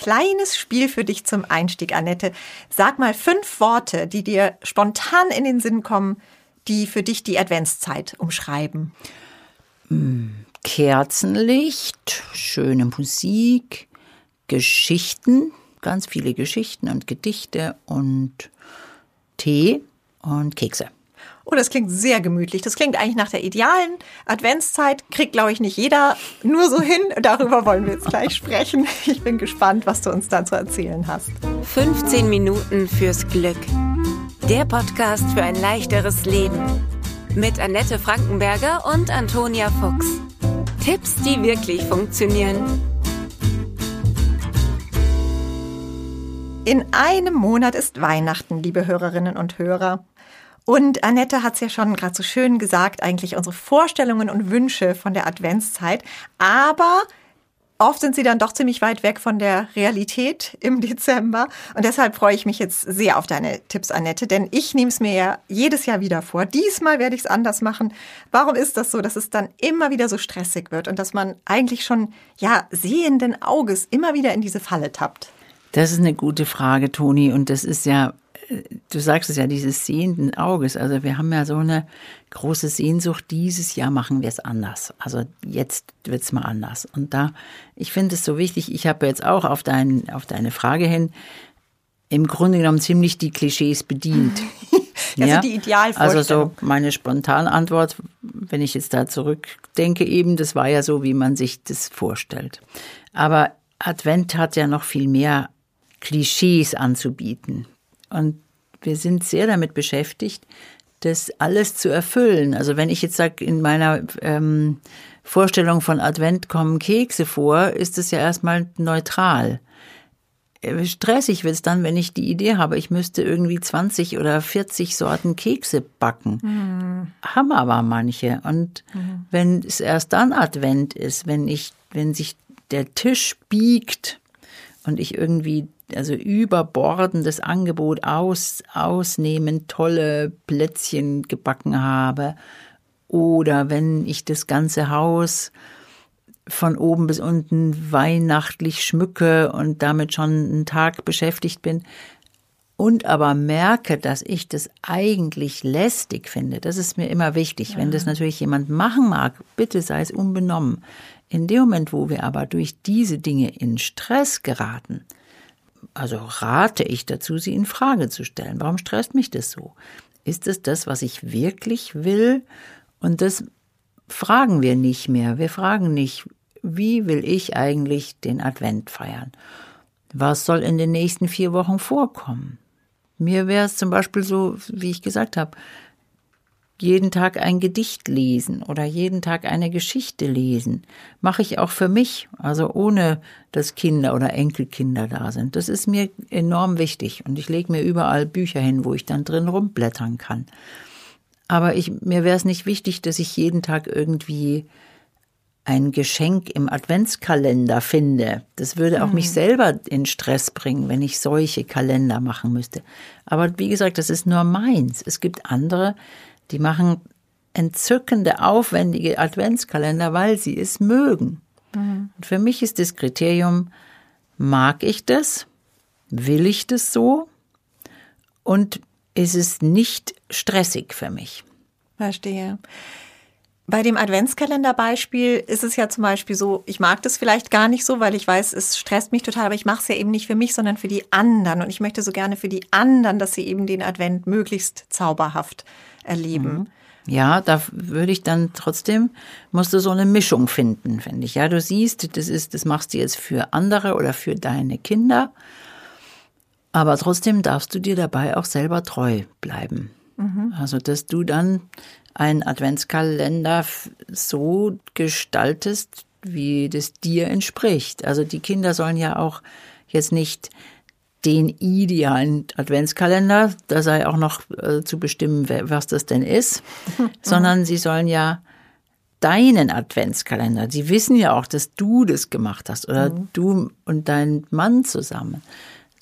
kleines Spiel für dich zum Einstieg, Annette. Sag mal fünf Worte, die dir spontan in den Sinn kommen, die für dich die Adventszeit umschreiben. Kerzenlicht, schöne Musik, Geschichten, ganz viele Geschichten und Gedichte und Tee und Kekse. Oh, das klingt sehr gemütlich. Das klingt eigentlich nach der idealen Adventszeit. Kriegt, glaube ich, nicht jeder nur so hin. Darüber wollen wir jetzt gleich sprechen. Ich bin gespannt, was du uns da zu erzählen hast. 15 Minuten fürs Glück. Der Podcast für ein leichteres Leben. Mit Annette Frankenberger und Antonia Fuchs. Tipps, die wirklich funktionieren. In einem Monat ist Weihnachten, liebe Hörerinnen und Hörer. Und Annette hat es ja schon gerade so schön gesagt, eigentlich unsere Vorstellungen und Wünsche von der Adventszeit. Aber oft sind sie dann doch ziemlich weit weg von der Realität im Dezember. Und deshalb freue ich mich jetzt sehr auf deine Tipps, Annette, denn ich nehme es mir ja jedes Jahr wieder vor. Diesmal werde ich es anders machen. Warum ist das so, dass es dann immer wieder so stressig wird und dass man eigentlich schon, ja, sehenden Auges immer wieder in diese Falle tappt? Das ist eine gute Frage, Toni. Und das ist ja du sagst es ja, dieses sehenden Auges. Also wir haben ja so eine große Sehnsucht. Dieses Jahr machen wir es anders. Also jetzt wird es mal anders. Und da, ich finde es so wichtig. Ich habe jetzt auch auf, dein, auf deine Frage hin im Grunde genommen ziemlich die Klischees bedient. also ja? die Idealvorstellung. Also so meine spontane Antwort, wenn ich jetzt da zurückdenke, eben, das war ja so, wie man sich das vorstellt. Aber Advent hat ja noch viel mehr Klischees anzubieten. Und wir sind sehr damit beschäftigt, das alles zu erfüllen. Also wenn ich jetzt sage, in meiner ähm, Vorstellung von Advent kommen Kekse vor, ist es ja erstmal neutral. Äh, stressig wird es dann, wenn ich die Idee habe, ich müsste irgendwie 20 oder 40 Sorten Kekse backen. Mhm. Haben aber manche. Und mhm. wenn es erst dann Advent ist, wenn ich, wenn sich der Tisch biegt und ich irgendwie also überbordendes Angebot aus, ausnehmen, tolle Plätzchen gebacken habe. Oder wenn ich das ganze Haus von oben bis unten weihnachtlich schmücke und damit schon einen Tag beschäftigt bin und aber merke, dass ich das eigentlich lästig finde. Das ist mir immer wichtig. Ja. Wenn das natürlich jemand machen mag, bitte sei es unbenommen. In dem Moment, wo wir aber durch diese Dinge in Stress geraten, also rate ich dazu, sie in Frage zu stellen. Warum stresst mich das so? Ist es das, was ich wirklich will? Und das fragen wir nicht mehr. Wir fragen nicht, wie will ich eigentlich den Advent feiern? Was soll in den nächsten vier Wochen vorkommen? Mir wäre es zum Beispiel so, wie ich gesagt habe, jeden Tag ein Gedicht lesen oder jeden Tag eine Geschichte lesen. Mache ich auch für mich, also ohne dass Kinder oder Enkelkinder da sind. Das ist mir enorm wichtig und ich lege mir überall Bücher hin, wo ich dann drin rumblättern kann. Aber ich, mir wäre es nicht wichtig, dass ich jeden Tag irgendwie ein Geschenk im Adventskalender finde. Das würde auch mhm. mich selber in Stress bringen, wenn ich solche Kalender machen müsste. Aber wie gesagt, das ist nur meins. Es gibt andere, die machen entzückende, aufwendige Adventskalender, weil sie es mögen. Mhm. Und für mich ist das Kriterium, mag ich das? Will ich das so? Und ist es nicht stressig für mich? Verstehe. Bei dem Adventskalenderbeispiel ist es ja zum Beispiel so, ich mag das vielleicht gar nicht so, weil ich weiß, es stresst mich total, aber ich mache es ja eben nicht für mich, sondern für die anderen. Und ich möchte so gerne für die anderen, dass sie eben den Advent möglichst zauberhaft erleben. Mhm. Ja, da würde ich dann trotzdem, musst du so eine Mischung finden, finde ich. Ja, du siehst, das ist, das machst du jetzt für andere oder für deine Kinder. Aber trotzdem darfst du dir dabei auch selber treu bleiben. Mhm. Also, dass du dann einen Adventskalender so gestaltest, wie das dir entspricht. Also die Kinder sollen ja auch jetzt nicht den idealen Adventskalender, da sei auch noch äh, zu bestimmen, was das denn ist, sondern sie sollen ja deinen Adventskalender, sie wissen ja auch, dass du das gemacht hast oder mhm. du und dein Mann zusammen,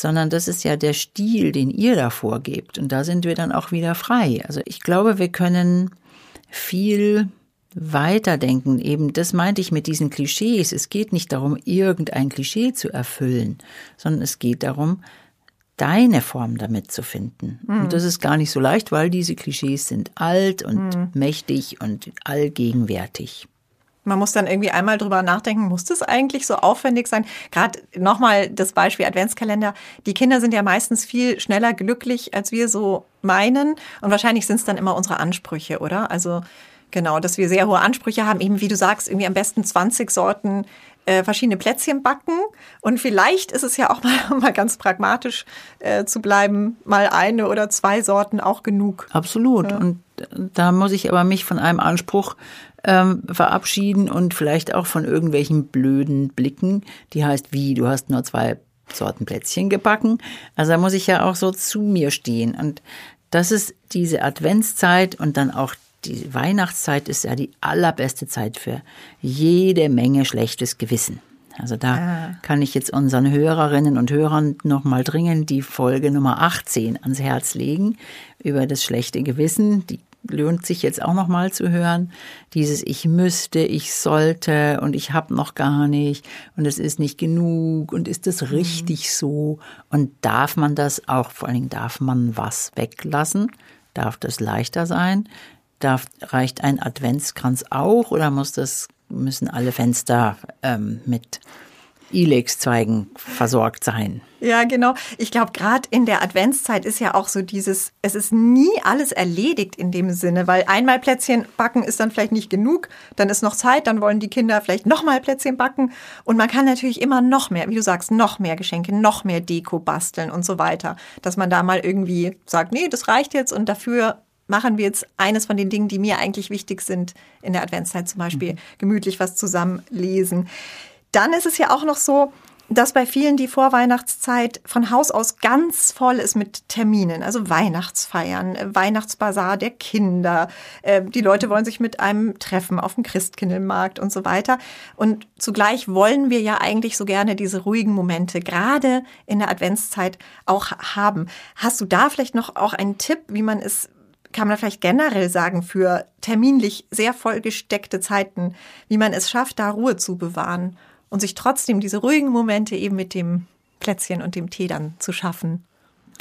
sondern das ist ja der Stil, den ihr da vorgebt und da sind wir dann auch wieder frei. Also ich glaube, wir können viel weiterdenken. Eben, das meinte ich mit diesen Klischees. Es geht nicht darum, irgendein Klischee zu erfüllen, sondern es geht darum, deine Form damit zu finden. Mhm. Und das ist gar nicht so leicht, weil diese Klischees sind alt und mhm. mächtig und allgegenwärtig. Man muss dann irgendwie einmal drüber nachdenken, muss das eigentlich so aufwendig sein? Gerade nochmal das Beispiel Adventskalender. Die Kinder sind ja meistens viel schneller glücklich, als wir so meinen. Und wahrscheinlich sind es dann immer unsere Ansprüche, oder? Also genau, dass wir sehr hohe Ansprüche haben, eben wie du sagst, irgendwie am besten 20 Sorten äh, verschiedene Plätzchen backen. Und vielleicht ist es ja auch mal, mal ganz pragmatisch äh, zu bleiben, mal eine oder zwei Sorten auch genug. Absolut. Ja. Und da muss ich aber mich von einem Anspruch ähm, verabschieden und vielleicht auch von irgendwelchen blöden Blicken, die heißt, wie, du hast nur zwei Sorten Plätzchen gebacken. Also da muss ich ja auch so zu mir stehen. Und das ist diese Adventszeit und dann auch die Weihnachtszeit ist ja die allerbeste Zeit für jede Menge schlechtes Gewissen. Also da ah. kann ich jetzt unseren Hörerinnen und Hörern nochmal dringend die Folge Nummer 18 ans Herz legen über das schlechte Gewissen. Die lohnt sich jetzt auch noch mal zu hören. Dieses ich müsste, ich sollte und ich habe noch gar nicht und es ist nicht genug und ist das mhm. richtig so und darf man das auch vor allen Dingen darf man was weglassen? Darf das leichter sein? Darf reicht ein Adventskranz auch oder muss das müssen alle Fenster ähm, mit Ilex-Zweigen versorgt sein. Ja, genau. Ich glaube, gerade in der Adventszeit ist ja auch so dieses, es ist nie alles erledigt in dem Sinne, weil einmal Plätzchen backen ist dann vielleicht nicht genug, dann ist noch Zeit, dann wollen die Kinder vielleicht nochmal Plätzchen backen und man kann natürlich immer noch mehr, wie du sagst, noch mehr Geschenke, noch mehr Deko basteln und so weiter, dass man da mal irgendwie sagt, nee, das reicht jetzt und dafür machen wir jetzt eines von den Dingen, die mir eigentlich wichtig sind in der Adventszeit, zum Beispiel mhm. gemütlich was zusammen lesen. Dann ist es ja auch noch so, dass bei vielen die Vorweihnachtszeit von Haus aus ganz voll ist mit Terminen, also Weihnachtsfeiern, äh, Weihnachtsbazar der Kinder. Äh, die Leute wollen sich mit einem treffen auf dem Christkindlmarkt und so weiter. Und zugleich wollen wir ja eigentlich so gerne diese ruhigen Momente gerade in der Adventszeit auch haben. Hast du da vielleicht noch auch einen Tipp, wie man es kann man vielleicht generell sagen, für terminlich sehr vollgesteckte Zeiten, wie man es schafft, da Ruhe zu bewahren und sich trotzdem diese ruhigen Momente eben mit dem Plätzchen und dem Tee dann zu schaffen.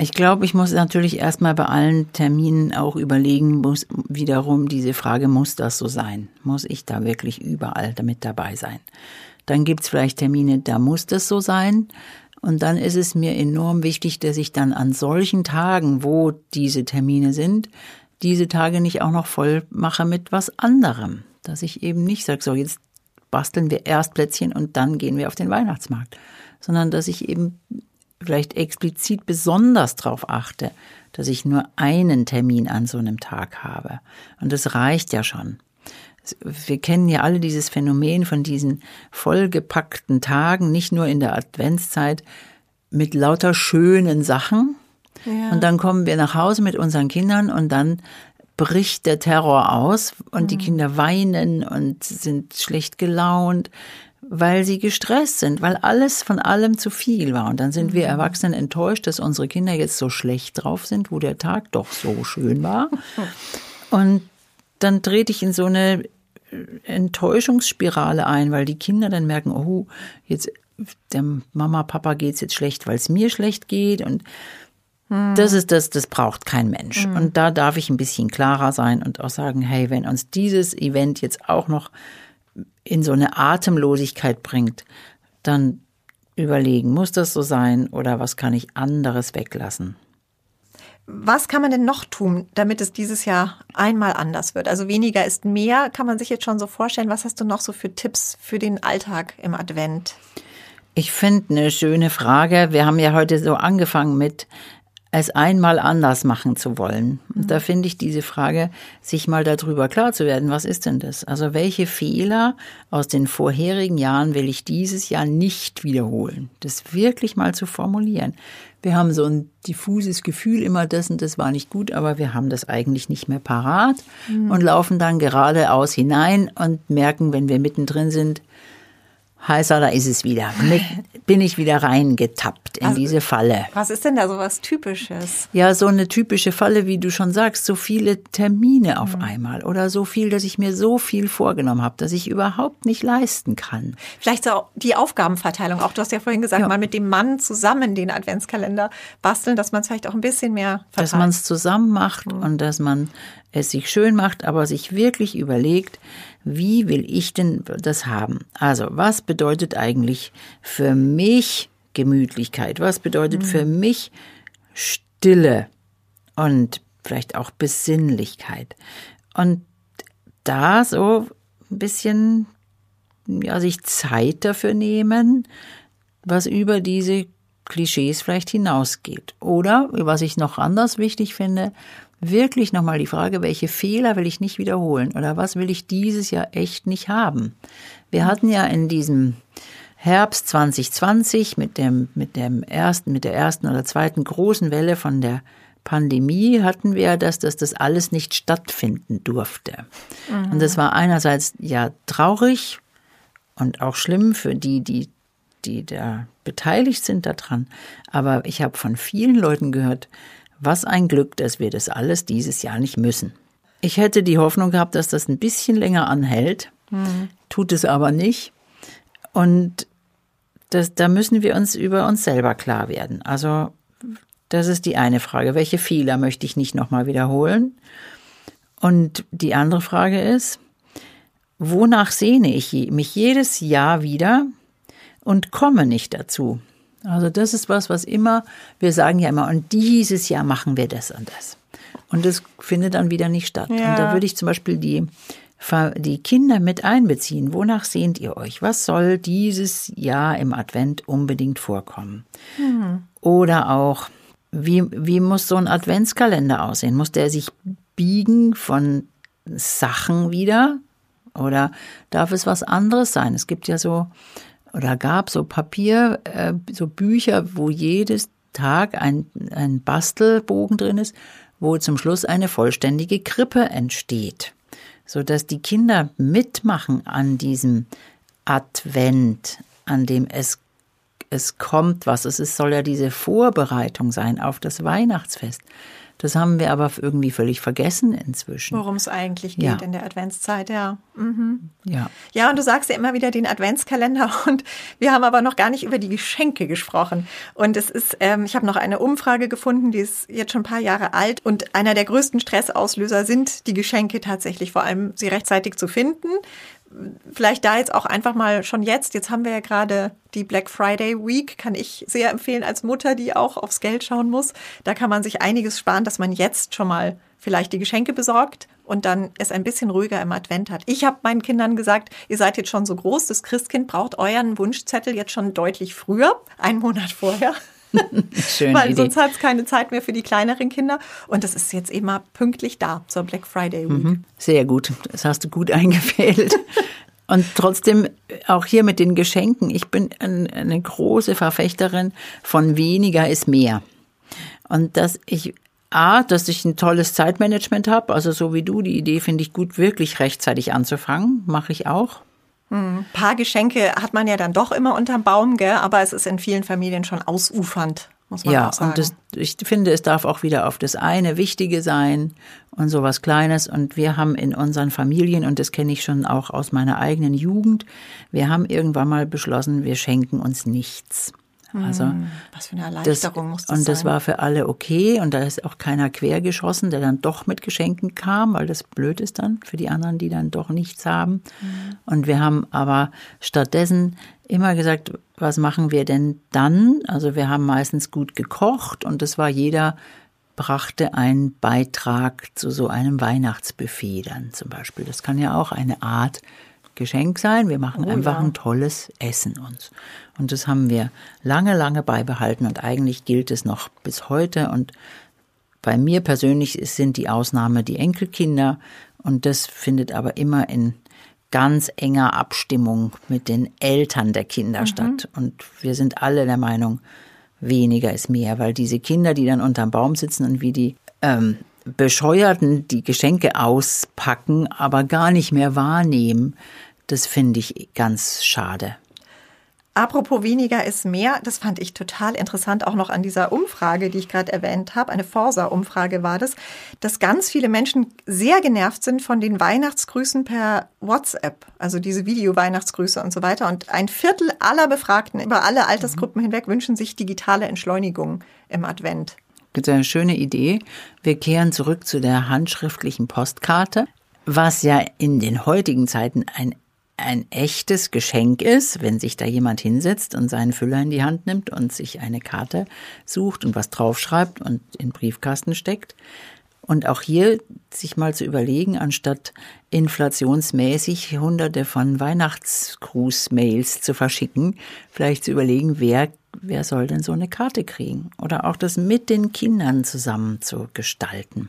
Ich glaube, ich muss natürlich erstmal bei allen Terminen auch überlegen, muss wiederum diese Frage, muss das so sein? Muss ich da wirklich überall damit dabei sein? Dann gibt's vielleicht Termine, da muss das so sein. Und dann ist es mir enorm wichtig, dass ich dann an solchen Tagen, wo diese Termine sind, diese Tage nicht auch noch voll mache mit was anderem. Dass ich eben nicht sage, so jetzt basteln wir erst Plätzchen und dann gehen wir auf den Weihnachtsmarkt, sondern dass ich eben vielleicht explizit besonders darauf achte, dass ich nur einen Termin an so einem Tag habe. Und das reicht ja schon. Wir kennen ja alle dieses Phänomen von diesen vollgepackten Tagen, nicht nur in der Adventszeit, mit lauter schönen Sachen. Ja. Und dann kommen wir nach Hause mit unseren Kindern und dann bricht der Terror aus und mhm. die Kinder weinen und sind schlecht gelaunt, weil sie gestresst sind, weil alles von allem zu viel war. Und dann sind mhm. wir Erwachsenen enttäuscht, dass unsere Kinder jetzt so schlecht drauf sind, wo der Tag doch so schön war. Und dann trete ich in so eine Enttäuschungsspirale ein, weil die Kinder dann merken, oh, jetzt der Mama, Papa geht's jetzt schlecht, weil es mir schlecht geht und hm. Das ist das, das braucht kein Mensch. Hm. Und da darf ich ein bisschen klarer sein und auch sagen, hey, wenn uns dieses Event jetzt auch noch in so eine Atemlosigkeit bringt, dann überlegen, muss das so sein oder was kann ich anderes weglassen? Was kann man denn noch tun, damit es dieses Jahr einmal anders wird? Also weniger ist mehr, kann man sich jetzt schon so vorstellen. Was hast du noch so für Tipps für den Alltag im Advent? Ich finde eine schöne Frage. Wir haben ja heute so angefangen mit, es einmal anders machen zu wollen. Und da finde ich diese Frage, sich mal darüber klar zu werden, was ist denn das? Also welche Fehler aus den vorherigen Jahren will ich dieses Jahr nicht wiederholen? Das wirklich mal zu formulieren. Wir haben so ein diffuses Gefühl immer dessen, das war nicht gut, aber wir haben das eigentlich nicht mehr parat mhm. und laufen dann geradeaus hinein und merken, wenn wir mittendrin sind, Heißer, da ist es wieder. Mit, bin ich wieder reingetappt in Also- diese Falle. Was ist denn da so was Typisches? Ja, so eine typische Falle, wie du schon sagst, so viele Termine auf einmal oder so viel, dass ich mir so viel vorgenommen habe, dass ich überhaupt nicht leisten kann. Vielleicht so die Aufgabenverteilung. Auch du hast ja vorhin gesagt, Ja. mal mit dem Mann zusammen den Adventskalender basteln, dass man es vielleicht auch ein bisschen mehr verteilt. Dass man es zusammen macht und dass man es sich schön macht, aber sich wirklich überlegt, wie will ich denn das haben? Also, was bedeutet eigentlich für mich Gemütlichkeit? Was bedeutet für mich Stille und vielleicht auch Besinnlichkeit? Und da so ein bisschen, ja, sich Zeit dafür nehmen, was über diese Klischees vielleicht hinausgeht. Oder, was ich noch anders wichtig finde, wirklich nochmal die Frage, welche Fehler will ich nicht wiederholen oder was will ich dieses Jahr echt nicht haben? Wir hatten ja in diesem Herbst 2020 mit dem, mit dem ersten, mit der ersten oder zweiten großen Welle von der Pandemie hatten wir das, dass das alles nicht stattfinden durfte. Und das war einerseits ja traurig und auch schlimm für die, die, die da beteiligt sind daran. Aber ich habe von vielen Leuten gehört, was ein Glück, dass wir das alles dieses Jahr nicht müssen. Ich hätte die Hoffnung gehabt, dass das ein bisschen länger anhält, tut es aber nicht. Und das, da müssen wir uns über uns selber klar werden. Also das ist die eine Frage. Welche Fehler möchte ich nicht nochmal wiederholen? Und die andere Frage ist, wonach sehne ich mich jedes Jahr wieder und komme nicht dazu? Also das ist was, was immer, wir sagen ja immer, und dieses Jahr machen wir das und das. Und das findet dann wieder nicht statt. Ja. Und da würde ich zum Beispiel die, die Kinder mit einbeziehen. Wonach sehnt ihr euch? Was soll dieses Jahr im Advent unbedingt vorkommen? Oder auch, wie, wie muss so ein Adventskalender aussehen? Muss der sich biegen von Sachen wieder? Oder darf es was anderes sein? Es gibt ja so, oder gab so Papier, äh, so Bücher, wo jedes Tag ein, ein Bastelbogen drin ist, wo zum Schluss eine vollständige Krippe entsteht. Sodass die Kinder mitmachen an diesem Advent, an dem es es kommt was. Es ist, soll ja diese Vorbereitung sein auf das Weihnachtsfest. Das haben wir aber irgendwie völlig vergessen inzwischen. Worum es eigentlich geht Ja. in der Adventszeit, ja. Ja. Ja, und du sagst ja immer wieder den Adventskalender und wir haben aber noch gar nicht über die Geschenke gesprochen. Und es ist, ähm, ich habe noch eine Umfrage gefunden, die ist jetzt schon ein paar Jahre alt und einer der größten Stressauslöser sind die Geschenke tatsächlich, vor allem sie rechtzeitig zu finden. Vielleicht da jetzt auch einfach mal schon jetzt. Jetzt haben wir ja gerade die Black Friday Week, kann ich sehr empfehlen als Mutter, die auch aufs Geld schauen muss. Da kann man sich einiges sparen, dass man jetzt schon mal vielleicht die Geschenke besorgt und dann es ein bisschen ruhiger im Advent hat. Ich habe meinen Kindern gesagt, ihr seid jetzt schon so groß, das Christkind braucht euren Wunschzettel jetzt schon deutlich früher, einen Monat vorher. Schöne Weil Idee. sonst hat es keine Zeit mehr für die kleineren Kinder. Und das ist jetzt immer pünktlich da zur Black Friday Week. Sehr gut. Das hast du gut eingefehlt. Und trotzdem auch hier mit den Geschenken. Ich bin ein, eine große Verfechterin von weniger ist mehr. Und dass ich A, dass ich ein tolles Zeitmanagement habe, also so wie du, die Idee finde ich gut, wirklich rechtzeitig anzufangen, mache ich auch. Ein paar Geschenke hat man ja dann doch immer unterm Baum, gell? aber es ist in vielen Familien schon ausufernd, muss man Ja, auch sagen. und das, ich finde, es darf auch wieder auf das eine Wichtige sein und sowas Kleines. Und wir haben in unseren Familien, und das kenne ich schon auch aus meiner eigenen Jugend, wir haben irgendwann mal beschlossen, wir schenken uns nichts. Also Was für eine das, Erleichterung muss das und das sein. war für alle okay und da ist auch keiner quergeschossen, der dann doch mit Geschenken kam, weil das blöd ist dann für die anderen, die dann doch nichts haben. Mhm. Und wir haben aber stattdessen immer gesagt, was machen wir denn dann? Also wir haben meistens gut gekocht und es war jeder brachte einen Beitrag zu so einem Weihnachtsbuffet dann zum Beispiel. Das kann ja auch eine Art Geschenk sein. Wir machen Oh einfach ja. ein tolles Essen uns. Und das haben wir lange, lange beibehalten und eigentlich gilt es noch bis heute. Und bei mir persönlich sind die Ausnahme die Enkelkinder und das findet aber immer in ganz enger Abstimmung mit den Eltern der Kinder statt. Und wir sind alle der Meinung, weniger ist mehr, weil diese Kinder, die dann unterm Baum sitzen und wie die ähm, Bescheuerten die Geschenke auspacken, aber gar nicht mehr wahrnehmen, das finde ich ganz schade. Apropos weniger ist mehr, das fand ich total interessant, auch noch an dieser Umfrage, die ich gerade erwähnt habe, eine Forsa-Umfrage war das, dass ganz viele Menschen sehr genervt sind von den Weihnachtsgrüßen per WhatsApp, also diese Video-Weihnachtsgrüße und so weiter. Und ein Viertel aller Befragten über alle Altersgruppen hinweg wünschen sich digitale Entschleunigung im Advent. Das ist eine schöne Idee. Wir kehren zurück zu der handschriftlichen Postkarte, was ja in den heutigen Zeiten ein ein echtes Geschenk ist, wenn sich da jemand hinsetzt und seinen Füller in die Hand nimmt und sich eine Karte sucht und was draufschreibt und in den Briefkasten steckt. Und auch hier sich mal zu überlegen, anstatt inflationsmäßig hunderte von Weihnachtsgruß-Mails zu verschicken, vielleicht zu überlegen, wer, wer soll denn so eine Karte kriegen? Oder auch das mit den Kindern zusammen zu gestalten.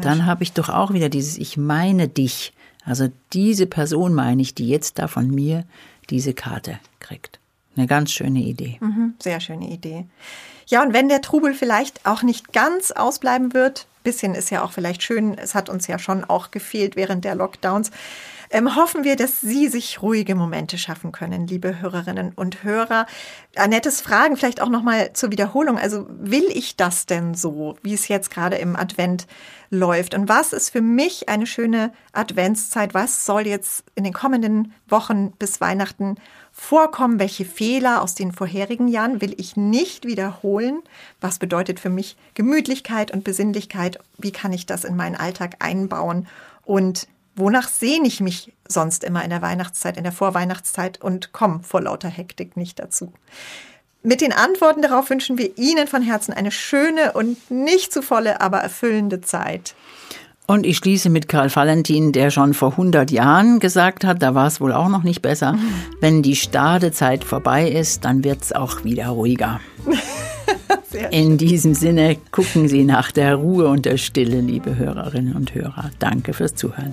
Dann habe ich doch auch wieder dieses Ich meine dich also diese Person meine ich, die jetzt da von mir diese Karte kriegt. Eine ganz schöne Idee. Mhm, sehr schöne Idee. Ja, und wenn der Trubel vielleicht auch nicht ganz ausbleiben wird, bisschen ist ja auch vielleicht schön, es hat uns ja schon auch gefehlt während der Lockdowns, ähm, hoffen wir, dass Sie sich ruhige Momente schaffen können, liebe Hörerinnen und Hörer. Annettes Fragen vielleicht auch nochmal zur Wiederholung. Also will ich das denn so, wie es jetzt gerade im Advent läuft? Und was ist für mich eine schöne Adventszeit? Was soll jetzt in den kommenden Wochen bis Weihnachten vorkommen? Welche Fehler aus den vorherigen Jahren will ich nicht wiederholen? Was bedeutet für mich Gemütlichkeit und Besinnlichkeit? Wie kann ich das in meinen Alltag einbauen? Und wonach sehne ich mich sonst immer in der Weihnachtszeit, in der Vorweihnachtszeit und komme vor lauter Hektik nicht dazu. Mit den Antworten darauf wünschen wir Ihnen von Herzen eine schöne und nicht zu volle, aber erfüllende Zeit. Und ich schließe mit Karl Valentin, der schon vor 100 Jahren gesagt hat, da war es wohl auch noch nicht besser, wenn die Stadezeit vorbei ist, dann wird es auch wieder ruhiger. In diesem Sinne gucken Sie nach der Ruhe und der Stille, liebe Hörerinnen und Hörer. Danke fürs Zuhören.